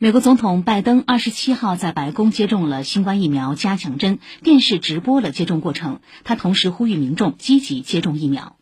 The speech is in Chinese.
美国总统拜登二十七号在白宫接种了新冠疫苗加强针电视直播了接种过程他同时呼吁民众积极接种疫苗。